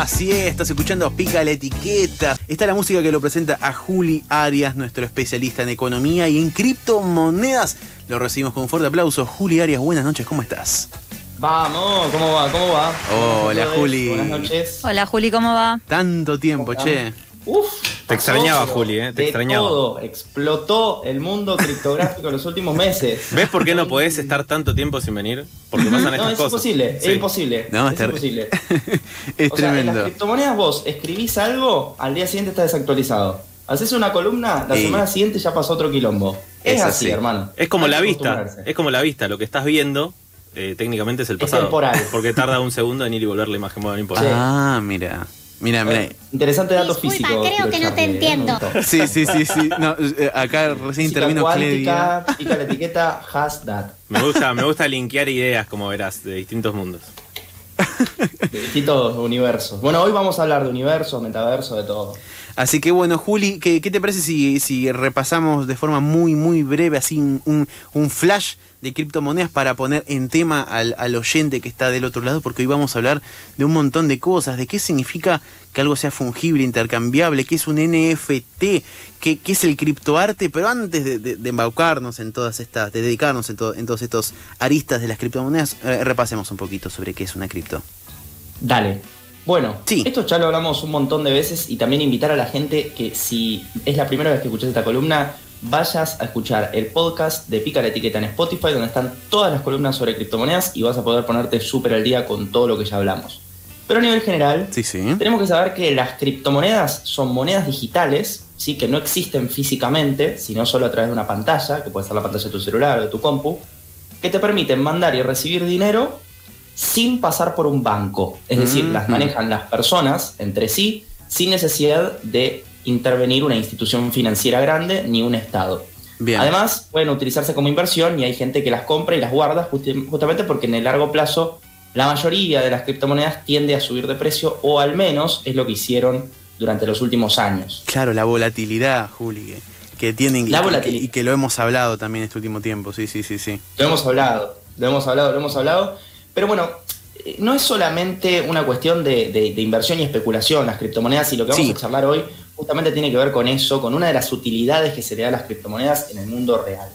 Así es, estás escuchando Pica la Etiqueta. Está la música que lo presenta a Juli Arias, nuestro especialista en economía y en criptomonedas. Lo recibimos con un fuerte aplauso. Juli Arias, buenas noches, ¿cómo estás? Vamos, ¿cómo va? ¿Cómo va? Hola, Juli. Buenas noches. Hola Juli, ¿cómo va? Tanto tiempo, che. Uf, Te extrañaba, pasó, Juli, ¿eh? Te de extrañaba. todo. Explotó el mundo criptográfico en los últimos meses. ¿Ves por qué no podés estar tanto tiempo sin venir? Porque pasan No, estas es cosas. imposible, Sí. es imposible. No, es imposible. es O sea, en las tremendo. criptomonedas vos escribís algo, al día siguiente está desactualizado. Haces una columna, la Sí. semana siguiente ya pasó otro quilombo. Es, Es así, así. hermano. Es como Hay la vista. Es como la vista. Lo que estás viendo, eh, técnicamente es el Es pasado. temporal. Porque tarda un segundo en ir y volver la imagen. Bueno, no importa. Sí. Ah, mira. Mira, mira. Eh, Interesante dato Disculpa, físico. creo que no te entiendo. Sí, sí, sí, sí. No, eh, acá recién Física intervino Cledia. cuántica, pica la etiqueta, has that. Me gusta, me gusta linkear ideas, como verás, de distintos mundos. de distintos universos. Bueno, hoy vamos a hablar de universo, metaverso, de todo. Así que bueno, Juli, ¿qué, te parece si, repasamos de forma muy, muy breve, así un, flash de criptomonedas para poner en tema al, oyente que está del otro lado? Porque hoy vamos a hablar de un montón de cosas, de qué significa que algo sea fungible, intercambiable, qué es un NFT, qué, es el criptoarte, pero antes de embaucarnos en todas estas, de dedicarnos en, to- en todos estos aristas de las criptomonedas, eh, repasemos un poquito sobre qué es una cripto. Dale. Bueno, Sí. esto ya lo hablamos un montón de veces y también invitar a la gente que si es la primera vez que escuchas esta columna, vayas a escuchar el podcast de Pica la Etiqueta en Spotify, donde están todas las columnas sobre criptomonedas y vas a poder ponerte súper al día con todo lo que ya hablamos. Pero a nivel general, Sí, sí. tenemos que saber que las criptomonedas son monedas digitales, ¿sí? que no existen físicamente, sino solo a través de una pantalla, que puede ser la pantalla de tu celular o de tu compu, que te permiten mandar y recibir dinero sin pasar por un banco. Es decir, Mm. las manejan las personas entre sí sin necesidad de intervenir una institución financiera grande ni un Estado. Bien. Además, pueden utilizarse como inversión y hay gente que las compra y las guarda justamente porque en el largo plazo la mayoría de las criptomonedas tiende a subir de precio o al menos es lo que hicieron durante los últimos años. Claro, la volatilidad, Juli, que, que tienen y La que- volatilidad. y que lo hemos hablado también este último tiempo, sí, sí, sí, sí. Lo hemos hablado, lo hemos hablado, lo hemos hablado. Pero bueno, eh, no es solamente una cuestión de, de- de inversión y especulación las criptomonedas y lo que vamos Sí. a charlar hoy justamente tiene que ver con eso, con una de las utilidades que se le da a las criptomonedas en el mundo real.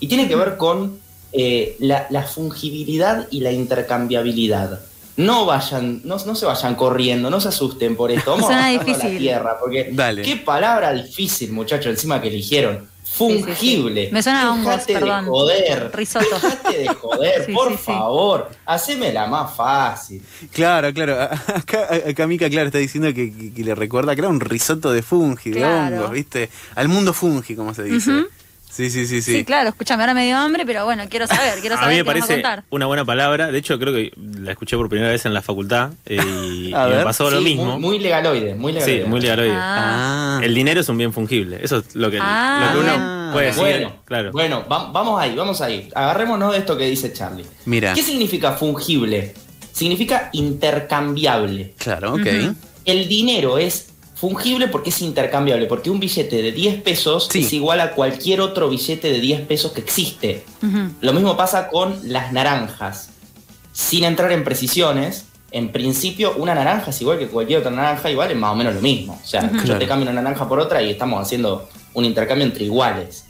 Y tiene que ver con eh, la, la fungibilidad y la intercambiabilidad. No vayan, no, no se vayan corriendo, no se asusten por esto. Vamos Suena a bajarlo a la tierra, porque Dale. qué palabra difícil, muchachos, encima que eligieron. Sí, sí. Fungible. Me suena a hongos, Dejate perdón. de joder. Risotto. Dejate de joder, Sí, por sí, sí. favor. Hacémela más fácil. Claro, claro. Acá, acá Mica, claro, está diciendo que, que- que le recuerda que era un risotto de fungi, de hongos, ¿viste? Al mundo fungi, como se dice. Sí, sí, sí, sí. Sí, claro, escúchame, ahora me dio hambre, pero bueno, quiero saber, quiero A saber mí me qué a parece contar. una buena palabra. De hecho, creo que la escuché por primera vez en la facultad eh, y, A y me ver. pasó lo Sí, mismo. Muy, muy legaloide, muy sí, legaloide. muy legaloide. Ah. El dinero es un bien fungible. Eso es lo que, Ah. lo que uno Ah. puede decir. Bueno, claro. bueno, va- vamos ahí, vamos ahí. Agarrémonos de esto que dice Charlie. Mira. ¿Qué significa fungible? Significa intercambiable. Claro, ok. Ujú. El dinero es fungible porque es intercambiable, porque un billete de 10 pesos Sí. es igual a cualquier otro billete de 10 pesos que existe. Lo mismo pasa con las naranjas. Sin entrar en precisiones, en principio una naranja es igual que cualquier otra naranja y vale más o menos lo mismo. O sea, yo Claro. te cambio una naranja por otra y estamos haciendo un intercambio entre iguales.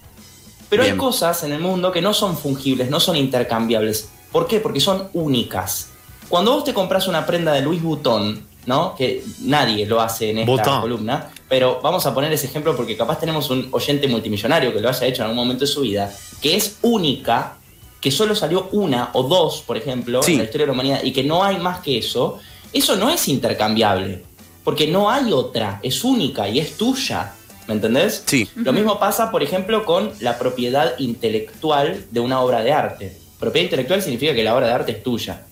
Pero Bien. hay cosas en el mundo que no son fungibles, no son intercambiables. ¿Por qué? Porque son únicas. Cuando vos te compras una prenda de Louis Vuitton, ¿no? Que nadie lo hace en esta columna, pero vamos a poner ese ejemplo porque capaz tenemos un oyente multimillonario que lo haya hecho en algún momento de su vida, que es única, que solo salió una o dos, por ejemplo, Sí. en la historia de la humanidad, y que no hay más que eso, eso no es intercambiable, porque no hay otra, es única y es tuya, ¿me entendés? Sí. Lo mismo pasa, por ejemplo, con la propiedad intelectual de una obra de arte. Propiedad intelectual significa que la obra de arte es tuya.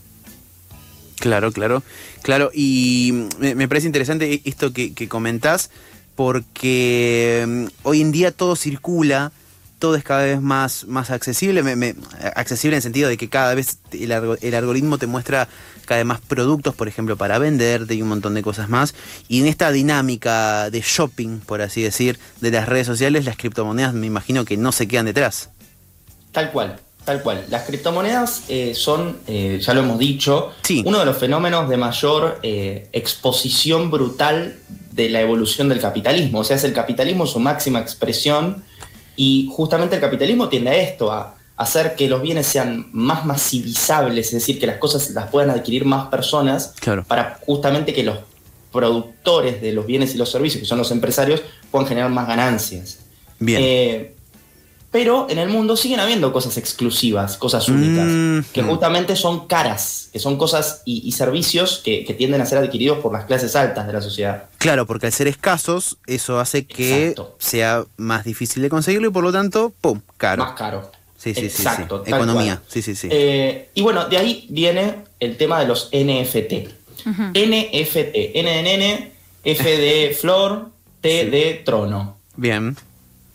Claro, claro, claro. Y me, me parece interesante esto que, que comentás, porque mm, hoy en día todo circula, todo es cada vez más, más accesible, me- accesible en el sentido de que cada vez el, el algoritmo te muestra cada vez más productos, por ejemplo, para venderte y un montón de cosas más. Y en esta dinámica de shopping, por así decir, de las redes sociales, las criptomonedas me imagino que no se quedan detrás. Tal cual. Tal cual. Las criptomonedas eh, son, eh, ya lo hemos dicho, Sí. uno de los fenómenos de mayor eh, exposición brutal de la evolución del capitalismo. O sea, es el capitalismo su máxima expresión y justamente el capitalismo tiende a esto, a hacer que los bienes sean más masivizables, es decir, que las cosas las puedan adquirir más personas Claro. para justamente que los productores de los bienes y los servicios, que son los empresarios, puedan generar más ganancias. Bien. Pero en el mundo siguen habiendo cosas exclusivas, cosas únicas, Mm, que justamente son caras, que son cosas y, y servicios que, que tienden a ser adquiridos por las clases altas de la sociedad. Claro, porque al ser escasos, eso hace que Exacto. sea más difícil de conseguirlo y por lo tanto, ¡pum! Caro. Más caro. Sí, sí, sí, sí. Economía. cual. Sí, sí, sí. Eh, y bueno, de ahí viene el tema de los NFT. Ujú. NFT, N de nene, F de flor, T Sí. de trono. bien.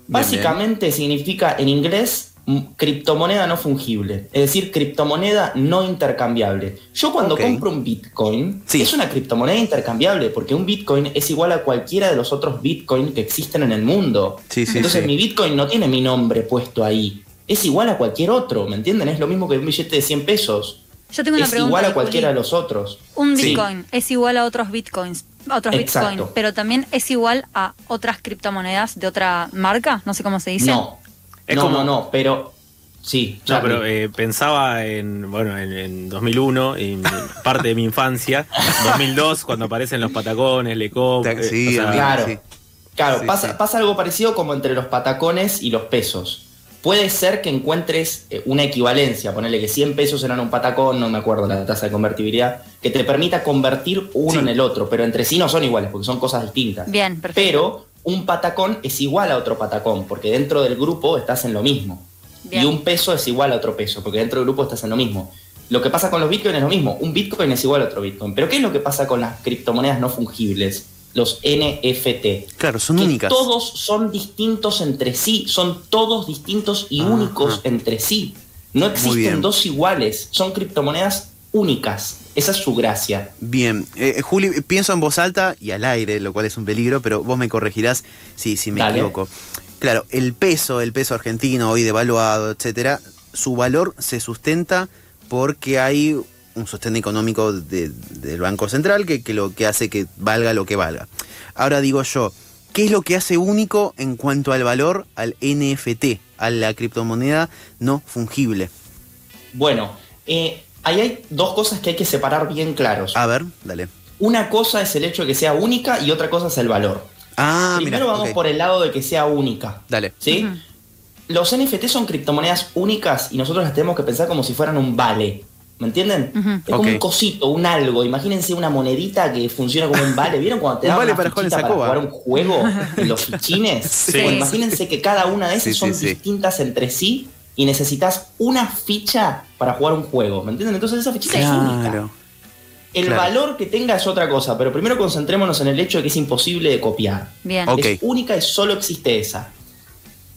Bien, Básicamente significa en inglés criptomoneda no fungible, es decir, criptomoneda no intercambiable. Yo cuando compro un Bitcoin, Sí. es una criptomoneda intercambiable, porque un Bitcoin es igual a cualquiera de los otros Bitcoin que existen en el mundo. Sí, sí, Entonces sí. mi Bitcoin no tiene mi nombre puesto ahí. Es igual a cualquier otro, ¿me entienden? Es lo mismo que un billete de 100 pesos. Yo tengo una es pregunta. igual a cualquiera de los otros. Un Sí. Bitcoin es igual a otros Bitcoins, a otros Exacto. Bitcoin, pero también es igual a otras criptomonedas de otra marca, no sé cómo se dice. No. Es no, como- no, no, pero sí. No, Charlie. pero eh, pensaba en, bueno, en, en 2001, en parte de mi infancia, 2002, cuando aparecen los patacones, Lecop. Eh, sí, o sea, amigo, Claro. sí. Claro, Sí, pasa, sí. pasa algo parecido como entre los patacones y los pesos. Puede ser que encuentres eh, una equivalencia, ponerle que 100 pesos eran un patacón, no me acuerdo la tasa de convertibilidad, que te permita convertir uno Sí. en el otro, pero entre sí no son iguales porque son cosas distintas. Bien, perfecto. Pero un patacón es igual a otro patacón, porque dentro del grupo estás en lo mismo. Bien. Y un peso es igual a otro peso, porque dentro del grupo estás en lo mismo. Lo que pasa con los bitcoins es lo mismo. Un bitcoin es igual a otro bitcoin. Pero ¿qué es lo que pasa con las criptomonedas no fungibles? Los NFT. Claro, son que únicas. Todos son distintos entre sí, son todos distintos y únicos entre sí. No existen dos iguales, son criptomonedas únicas. Esa es su gracia. Bien, Eh, Juli, pienso en voz alta y al aire, lo cual es un peligro, pero vos me corregirás si, si me Dale. equivoco. Claro, el peso, el peso argentino hoy devaluado, etcétera, su valor se sustenta porque hay un sostén económico de- del Banco Central que, que lo que hace que valga lo que valga. Ahora digo yo, ¿qué es lo que hace único en cuanto al valor al NFT, a la criptomoneda no fungible? Bueno, eh, ahí hay dos cosas que hay que separar bien claros. A ver, dale. Una cosa es el hecho de que sea única y otra cosa es el valor. Ah, Primero mira, vamos por el lado de que sea única. Dale. ¿Sí? Los NFT son criptomonedas únicas y nosotros las tenemos que pensar como si fueran un vale. ¿Me entienden? Ujú. Es como un cosito, un algo. Imagínense una monedita que funciona como un vale. ¿Vieron cuando te Un dan vale una para fichita para jugar un juego en los fichines? Sí. Bueno, imagínense que cada una de esas Sí, son sí. distintas entre sí y necesitas una ficha para jugar un juego. ¿Me entienden? Entonces esa fichita es única. Claro. El Claro. valor que tenga es otra cosa, pero primero concentrémonos en el hecho de que es imposible de copiar. Bien. Ok. Es única y solo existe esa.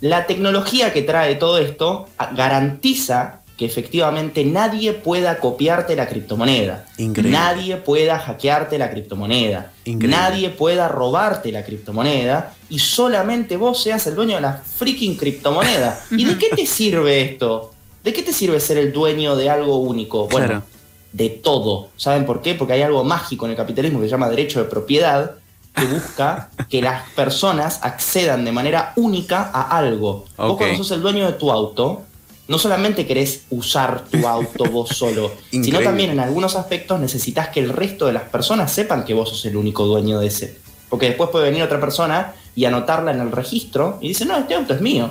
La tecnología que trae todo esto a- garantiza que efectivamente nadie pueda copiarte la criptomoneda. Increíble. Nadie pueda hackearte la criptomoneda. Increíble. Nadie pueda robarte la criptomoneda y solamente vos seas el dueño de la freaking criptomoneda. ¿Y de qué te sirve esto? ¿De qué te sirve ser el dueño de algo único? Bueno, Claro. de todo. ¿Saben por qué? Porque hay algo mágico en el capitalismo que se llama derecho de propiedad que busca que las personas accedan de manera única a algo. Vos cuando sos el dueño de tu auto, no solamente querés usar tu auto vos solo, sino también en algunos aspectos necesitas que el resto de las personas sepan que vos sos el único dueño de ese. Porque después puede venir otra persona y anotarla en el registro y dice, no, este auto es mío.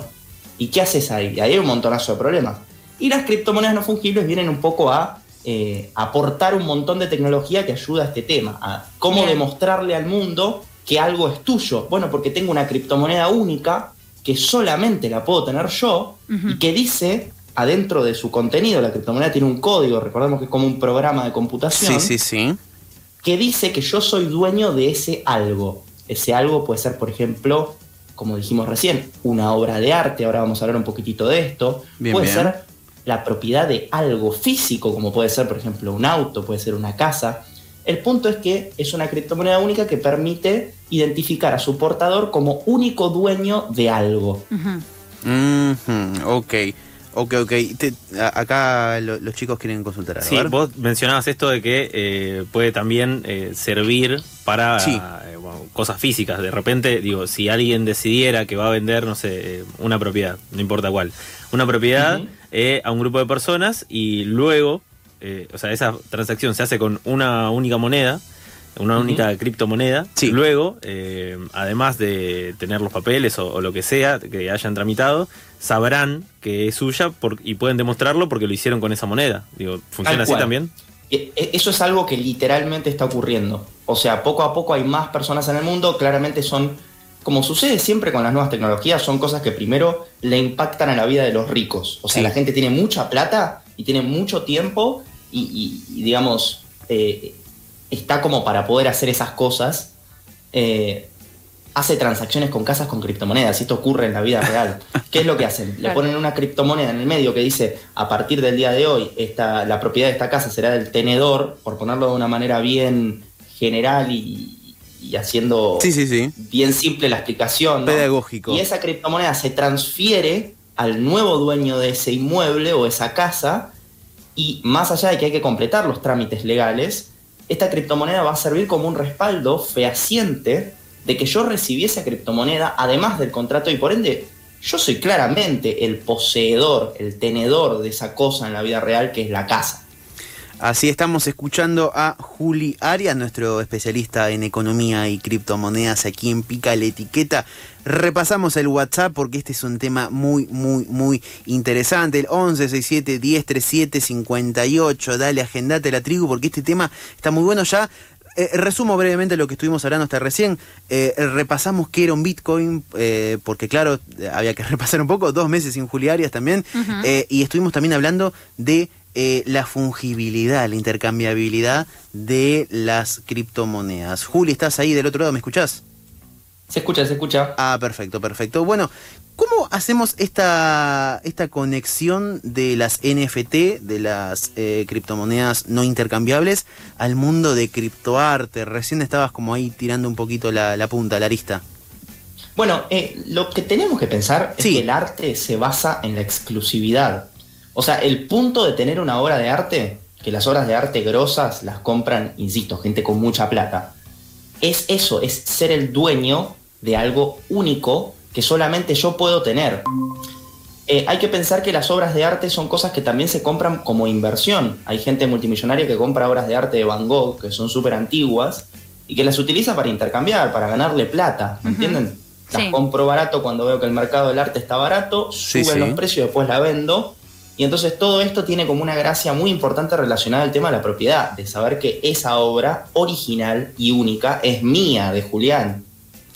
¿Y qué haces ahí? Y ahí hay un montonazo de problemas. Y las criptomonedas no fungibles vienen un poco a eh, aportar un montón de tecnología que ayuda a este tema, a cómo Bien. demostrarle al mundo que algo es tuyo. Bueno, porque tengo una criptomoneda única que solamente la puedo tener yo y que dice adentro de su contenido, la criptomoneda tiene un código, recordemos que es como un programa de computación, Sí, sí, sí. que dice que yo soy dueño de ese algo. Ese algo puede ser, por ejemplo, como dijimos recién, una obra de arte, ahora vamos a hablar un poquitito de esto, Bien, puede bien. ser la propiedad de algo físico, como puede ser, por ejemplo, un auto, puede ser una casa. El punto es que es una criptomoneda única que permite identificar a su portador como único dueño de algo. Ujú. Mhm, ok, Ok, ok. Te- a- acá lo- los chicos quieren consultar. algo. Sí, vos mencionabas esto de que eh, puede también eh, servir para Sí. eh, bueno, cosas físicas. De repente, digo, si alguien decidiera que va a vender, no sé, una propiedad, no importa cuál, una propiedad eh, a un grupo de personas y luego, eh, o sea, esa transacción se hace con una única moneda, una Ujú. única criptomoneda. Sí. Luego, eh, además de tener los papeles o, o lo que sea que hayan tramitado, sabrán que es suya por- y pueden demostrarlo porque lo hicieron con esa moneda. Digo, ¿funciona así también? E- e- Eso es algo que literalmente está ocurriendo. O sea, poco a poco hay más personas en el mundo. Claramente son, como sucede siempre con las nuevas tecnologías, son cosas que primero le impactan a la vida de los ricos. O sea, Sí. la gente tiene mucha plata y tiene mucho tiempo y, y- y, digamos, eh, está como para poder hacer esas cosas. eh, hace transacciones con casas con criptomonedas. Y esto ocurre en la vida real. ¿Qué es lo que hacen? Le Claro. ponen una criptomoneda en el medio que dice, a partir del día de hoy, esta, la propiedad de esta casa será del tenedor, por ponerlo de una manera bien general y, y haciendo Sí, sí, sí. bien simple la explicación. ¿no? Pedagógico. Y esa criptomoneda se transfiere al nuevo dueño de ese inmueble o esa casa y más allá de que hay que completar los trámites legales, esta criptomoneda va a servir como un respaldo fehaciente de que yo recibí esa criptomoneda además del contrato y por ende yo soy claramente el poseedor, el tenedor de esa cosa en la vida real que es la casa. Así estamos escuchando a Juli Arias, nuestro especialista en economía y criptomonedas aquí en Pica la Etiqueta. Repasamos el WhatsApp porque este es un tema muy, muy, muy interesante. El 1167 1037 58. Dale, agendate la tribu porque este tema está muy bueno ya. eh, resumo brevemente lo que estuvimos hablando hasta recién. Eh, repasamos qué era un Bitcoin, eh, porque claro, había que repasar un poco, dos meses sin Juli Arias también. Y estuvimos también hablando de eh, la fungibilidad, la intercambiabilidad de las criptomonedas. Juli, ¿estás ahí del otro lado? ¿Me escuchás? Se escucha, se escucha. Ah, perfecto, perfecto. Bueno, ¿cómo hacemos esta, esta conexión de las NFT, de las eh, criptomonedas no intercambiables, al mundo de criptoarte? Recién estabas como ahí tirando un poquito la, la punta, la arista. Bueno, eh, lo que tenemos que pensar es que el arte se basa en la exclusividad. O sea, el punto de tener una obra de arte, que las obras de arte grosas las compran, insisto, gente con mucha plata, es eso, es ser el dueño de algo único que solamente yo puedo tener. Eh, hay que pensar que las obras de arte son cosas que también se compran como inversión. Hay gente multimillonaria que compra obras de arte de Van Gogh, que son súper antiguas, y que las utiliza para intercambiar, para ganarle plata, ¿me entienden? Las Sí. compro barato cuando veo que el mercado del arte está barato, Sí, suben sí. los precios, después la vendo. Y entonces todo esto tiene como una gracia muy importante relacionada al tema de la propiedad, de saber que esa obra original y única es mía, de Julián.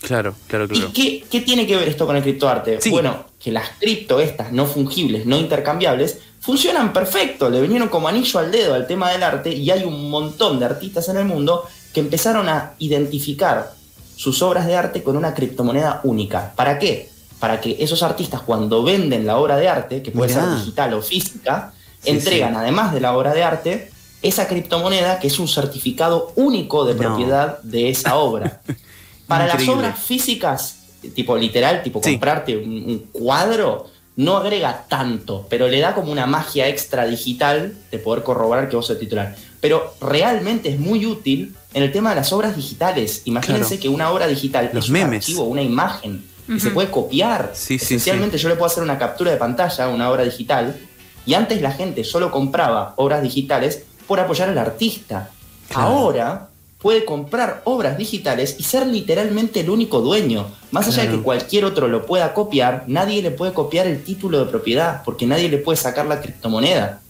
Claro, claro, ¿Y qué, qué tiene que ver esto con el criptoarte? Sí. Bueno, que las cripto, estas no fungibles, no intercambiables, funcionan perfecto, le vinieron como anillo al dedo al tema del arte y hay un montón de artistas en el mundo que empezaron a identificar sus obras de arte con una criptomoneda única. ¿Para qué? Para que esos artistas cuando venden la obra de arte, que puede Mirá. ser digital o física, Sí, entregan sí. además de la obra de arte esa criptomoneda que es un certificado único de No. propiedad de esa obra. Para las obras físicas, tipo literal, tipo Sí. comprarte un, un cuadro, no agrega tanto, pero le da como una magia extra digital de poder corroborar que vos sos titular. Pero realmente es muy útil en el tema de las obras digitales. Imagínense Claro. que una obra digital Los es un memes. archivo, una imagen, que se puede copiar. Sí, sí, Esencialmente yo le puedo hacer una captura de pantalla una obra digital y antes la gente solo compraba obras digitales por apoyar al artista. Claro. Ahora puede comprar obras digitales y ser literalmente el único dueño. Más allá de que cualquier otro lo pueda copiar, nadie le puede copiar el título de propiedad porque nadie le puede sacar la criptomoneda.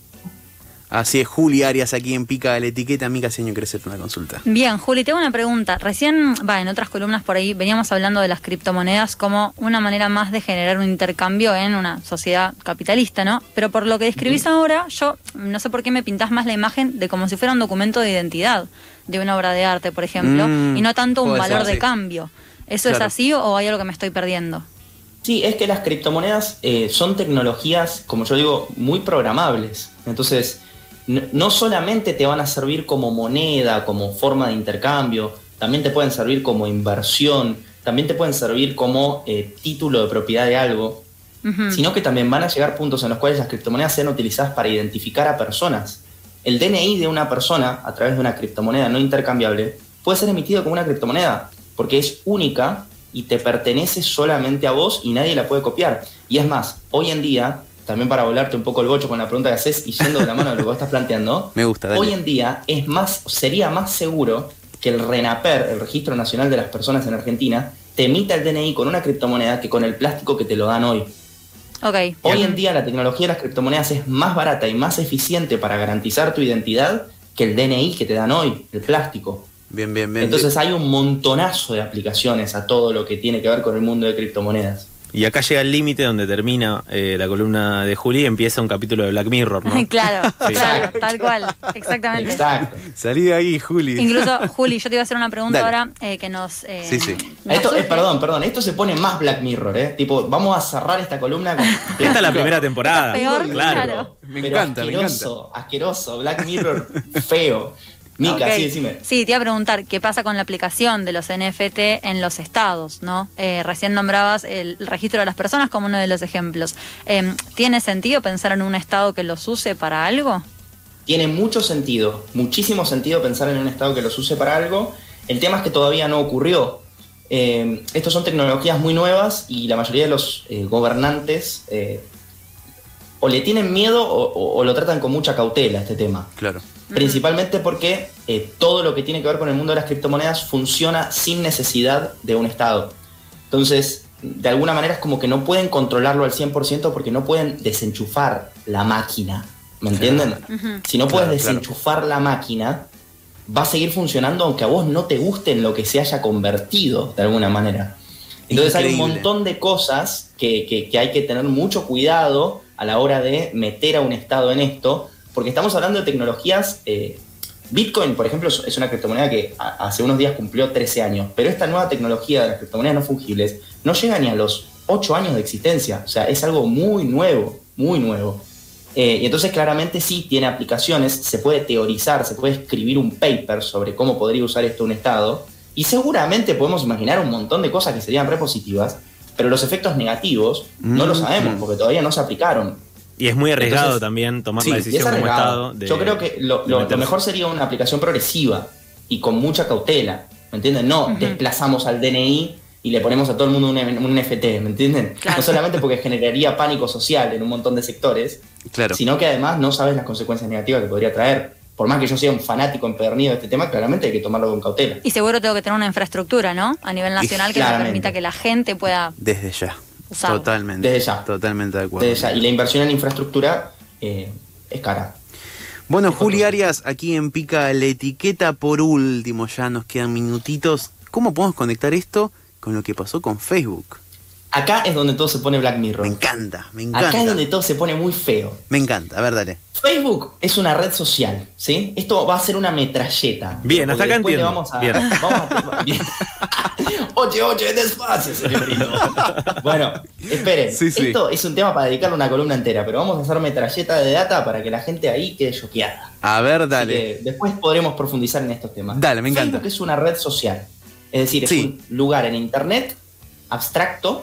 Así es, Juli Arias aquí en Pica la Etiqueta. Mica Seño, hacerte una consulta. Bien, Juli, tengo una pregunta. Recién, va, en otras columnas por ahí veníamos hablando de las criptomonedas como una manera más de generar un intercambio en una sociedad capitalista, ¿no? Pero por lo que describís ahora, yo no sé por qué me pintás más la imagen de como si fuera un documento de identidad de una obra de arte, por ejemplo, Mm, y no tanto un puede valor ser, de sí. cambio. ¿Eso es así o hay algo que me estoy perdiendo? Sí, es que las criptomonedas eh, son tecnologías, como yo digo, muy programables. Entonces, no, solamente te van a servir como moneda, como forma de intercambio, también te pueden servir como inversión, también te pueden servir como eh, título de propiedad de algo. Sino que también van a llegar puntos en los cuales las criptomonedas sean utilizadas para identificar a personas. El DNI de una persona, a través de una criptomoneda no intercambiable, puede ser emitido como una criptomoneda, porque es única y te pertenece solamente a vos y nadie la puede copiar. Y es más, hoy en día, también para volarte un poco el bocho con la pregunta que haces y yendo de la mano de lo que vos estás planteando, Me gusta, dale. hoy en día es más, sería más seguro que el RENAPER, el Registro Nacional de las Personas en Argentina, te emita el DNI con una criptomoneda que con el plástico que te lo dan hoy. Ok. Hoy en día la tecnología de las criptomonedas es más barata y más eficiente para garantizar tu identidad que el DNI que te dan hoy, el plástico. Bien, bien, bien. Entonces hay un montonazo de aplicaciones a todo lo que tiene que ver con el mundo de criptomonedas. Y acá llega el límite donde termina eh, la columna de Juli y empieza un capítulo de Black Mirror, ¿no? claro, Sí. claro, tal cual, exactamente. Exacto. Salí de ahí, Juli. Incluso, Juli, yo te iba a hacer una pregunta Dale. ahora eh, que nos... eh, Sí, sí. nos Esto, eh, surge. perdón, perdón, esto se pone más Black Mirror, ¿eh? Tipo, vamos a cerrar esta columna con... Esta es la primera temporada. Peor, claro. claro. Me Pero encanta, me asqueroso, Asqueroso, Black Mirror, feo. Mica, sí, decime. Sí, te iba a preguntar qué pasa con la aplicación de los NFT en los estados, ¿no? Eh, recién nombrabas el registro de las personas como uno de los ejemplos. Eh, ¿Tiene sentido pensar en un estado que los use para algo? Tiene mucho sentido, muchísimo sentido pensar en un Estado que los use para algo. El tema es que todavía no ocurrió. Eh, estos son tecnologías muy nuevas y la mayoría de los eh, gobernantes eh, o le tienen miedo o, o- o lo tratan con mucha cautela este tema. Claro. Principalmente porque eh, todo lo que tiene que ver con el mundo de las criptomonedas funciona sin necesidad de un Estado. Entonces, de alguna manera es como que no pueden controlarlo al 100% porque no pueden desenchufar la máquina. ¿Me entienden? Si no puedes Claro, claro. desenchufar la máquina, va a seguir funcionando aunque a vos no te guste en lo que se haya convertido de alguna manera. Entonces hay un montón de cosas que, que- que hay que tener mucho cuidado a la hora de meter a un Estado en esto, porque estamos hablando de tecnologías... eh, Bitcoin, por ejemplo, es una criptomoneda que a- hace unos días cumplió 13 años, pero esta nueva tecnología de las criptomonedas no fungibles no llega ni a los 8 años de existencia, o sea, es algo muy nuevo, muy nuevo. Eh, y entonces claramente sí tiene aplicaciones, se puede teorizar, se puede escribir un paper sobre cómo podría usar esto un Estado, y seguramente podemos imaginar un montón de cosas que serían repositivas, pero los efectos negativos no lo Mm. sabemos porque todavía no se aplicaron. Y es muy arriesgado Entonces, también tomar sí, la Y es decisión como. Estado. de- Yo creo que lo, lo- mejor sería una aplicación progresiva y con mucha cautela, ¿me entienden? No desplazamos al DNI y le ponemos a todo el mundo un, un NFT, ¿me entienden? Claro. No solamente porque generaría pánico social en un montón de sectores, Claro. sino que además no sabes las consecuencias negativas que podría traer. Por más que yo sea un fanático empedernido de este tema, claramente hay que tomarlo con cautela. Y seguro tengo que tener una infraestructura, ¿no? A nivel nacional que me Claramente. permita que la gente pueda Desde ya. Totalmente. Desde ya. Totalmente de acuerdo. Desde ya. Y la inversión en infraestructura eh, es cara. Bueno, Juli. Arias, aquí en Pica la etiqueta por último, ya nos quedan minutitos. ¿Cómo podemos conectar esto con lo que pasó con Facebook? Acá es donde todo se pone Black Mirror. Me encanta, me Acá es encanta. donde todo se pone muy feo. Me encanta, a ver, dale. Facebook es una red social, ¿sí? Esto va a ser una metralleta. Bien, hasta acá entiendo. Vamos a, Bien. vamos a- bien. oye, oye, despacio, señorito. bueno, esperen. Sí, sí. Esto es un tema para dedicarle una columna entera, pero vamos a hacer metralleta de data para que la gente ahí quede choqueada. A ver, dale. después podremos profundizar en estos temas. Dale, me encanta. Facebook es una red social. Es decir, es Sí. un lugar en internet abstracto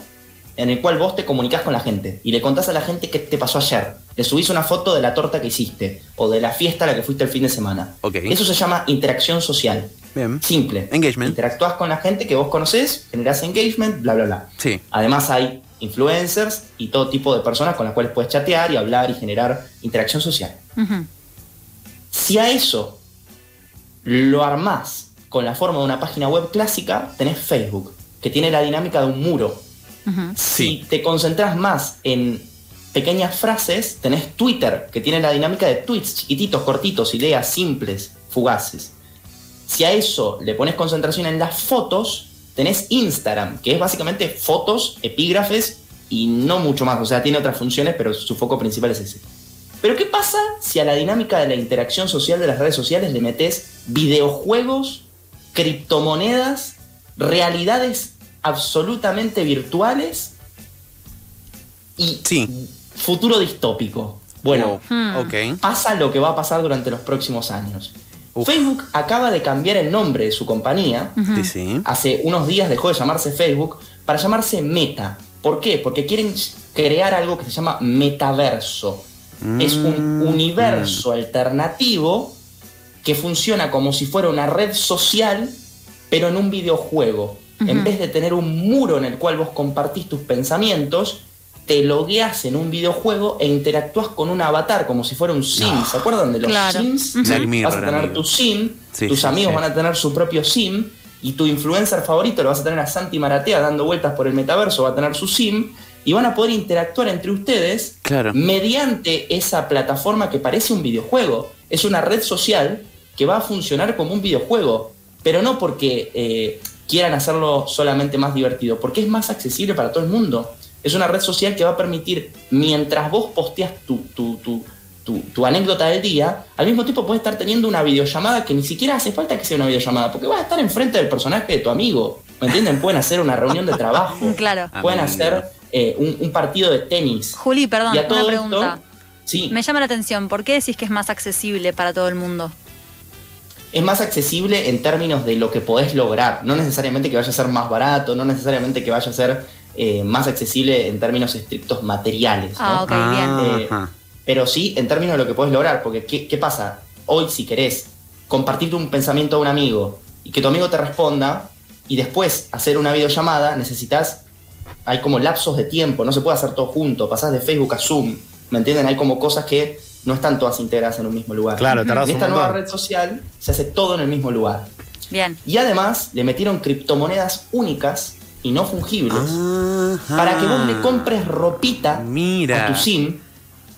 en el cual vos te comunicás con la gente y le contás a la gente qué te pasó ayer. Le subís una foto de la torta que hiciste o de la fiesta a la que fuiste el fin de semana. Ok. Eso se llama interacción social. Bien. Simple. Engagement. Interactúas con la gente que vos conocés, generás engagement, bla, bla, bla. Sí. Además hay influencers y todo tipo de personas con las cuales puedes chatear y hablar y generar interacción social. Si a eso lo armás con la forma de una página web clásica, tenés Facebook, que tiene la dinámica de un muro. Si te concentras más en pequeñas frases, tenés Twitter, que tiene la dinámica de tweets chiquititos, cortitos, ideas simples, fugaces. Si a eso le pones concentración en las fotos, tenés Instagram, que es básicamente fotos, epígrafes y no mucho más. O sea, tiene otras funciones, pero su foco principal es ese. Pero ¿qué pasa si a la dinámica de la interacción social de las redes sociales le metes videojuegos, criptomonedas, realidades absolutamente virtuales y Sí. futuro distópico? Bueno, Oh, Hmm. Ok. pasa lo que va a pasar durante los próximos años. Uf. Facebook acaba de cambiar el nombre de su compañía. Sí. Hace unos días dejó de llamarse Facebook para llamarse Meta. ¿Por qué? Porque quieren crear algo que se llama metaverso. Es un Mm, universo alternativo que funciona como si fuera una red social, pero en un videojuego. En vez de tener un muro en el cual vos compartís tus pensamientos, te logueas en un videojuego e interactúas con un avatar como si fuera un sim. ¿Se acuerdan de los Claro. sims? Black Mirror, vas a tener tu sim, Sí, tus sí, amigos sí. van a tener su propio sim y tu influencer favorito lo vas a tener a Santi Maratea dando vueltas por el metaverso, va a tener su sim y van a poder interactuar entre ustedes Claro. mediante esa plataforma que parece un videojuego. Es una red social que va a funcionar como un videojuego, pero no porque eh, quieran hacerlo solamente más divertido, porque es más accesible para todo el mundo. Es una red social que va a permitir, mientras vos posteas tu, tu, tu- tu- tu anécdota del día, al mismo tiempo puedes estar teniendo una videollamada que ni siquiera hace falta que sea una videollamada, porque vas a estar enfrente del personaje de tu amigo. ¿Me entienden? Pueden hacer una reunión de trabajo. Claro. Pueden hacer eh, un, un partido de tenis. Juli, perdón, Y a una pregunta. esto, sí, Me llama la atención, ¿por qué decís que es más accesible para todo el mundo? Es más accesible en términos de lo que podés lograr. No necesariamente que vaya a ser más barato, no necesariamente que vaya a ser eh, más accesible en términos estrictos materiales. ¿no? Ah, ok, bien. Eh, pero sí en términos de lo que podés lograr. Porque, ¿qué, qué pasa? Hoy, si querés compartirte un pensamiento a un amigo y que tu amigo te responda y después hacer una videollamada, necesitas. Hay como lapsos de tiempo, no se puede hacer todo junto. Pasás de Facebook a Zoom. ¿Me entienden? Hay como cosas que no están todas integradas en un mismo lugar. Claro, En un esta nueva red social se hace todo en el mismo lugar. Bien. Y además le metieron criptomonedas únicas y no fungibles Ajá. para que vos le compres ropita Mira. a tu SIM.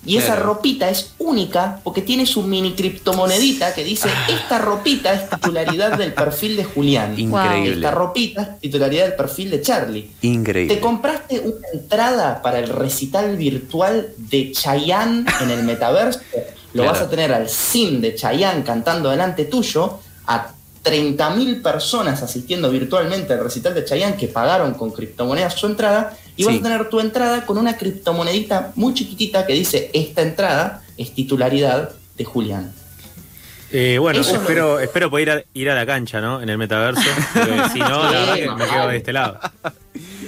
Y esa ropita es única porque tiene su mini criptomonedita que dice, esta ropita es titularidad del perfil de Julián. Increíble. Esta ropita es titularidad del perfil de Charlie. Increíble. ¿Te compraste una entrada para el recital virtual de Chayanne en el metaverso? Lo Claro. vas a tener al sim de Chayanne cantando delante tuyo, a 30.000 personas asistiendo virtualmente al recital de Chayanne que pagaron con criptomonedas su entrada, y vas Sí. a tener tu entrada con una criptomonedita muy chiquitita que dice, esta entrada es titularidad de Julián. Eh, bueno, Eso es lo espero, espero poder ir a, ir a la cancha, ¿no? En el metaverso. Porque si no, la verdad que me quedo de este lado.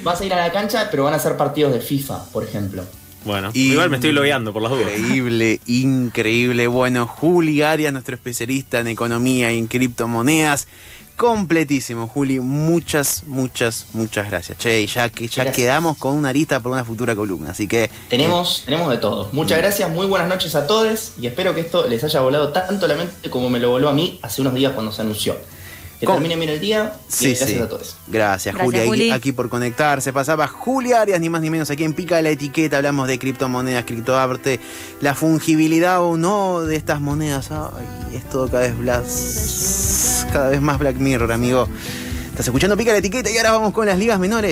Vas a ir a la cancha, pero van a ser partidos de FIFA, por ejemplo. Bueno, Y- igual me estoy logueando por las dudas. Increíble, increíble. Bueno, Juli Arias, nuestro especialista en economía y en criptomonedas. Completísimo, Juli. Muchas, muchas, muchas gracias. Che, y ya que ya Gracias. quedamos con una arista para una futura columna. Así que Tenemos, tenemos de todo. Muchas gracias, muy buenas noches a todos y espero que esto les haya volado tanto la mente como me lo voló a mí hace unos días cuando se anunció. Que ¿Cómo? termine bien el día y Sí, gracias sí. a todos. Gracias, Gracias, Juli, aquí-. Aquí, por conectarse. Pasaba Juli Arias, ni más ni menos, aquí en Pica de la Etiqueta. Hablamos de criptomonedas, criptoarte, la fungibilidad o no de estas monedas. Ay, es todo cada vez, blas- cada vez más Black Mirror, amigo. Estás escuchando Pica de la Etiqueta y ahora vamos con las ligas menores.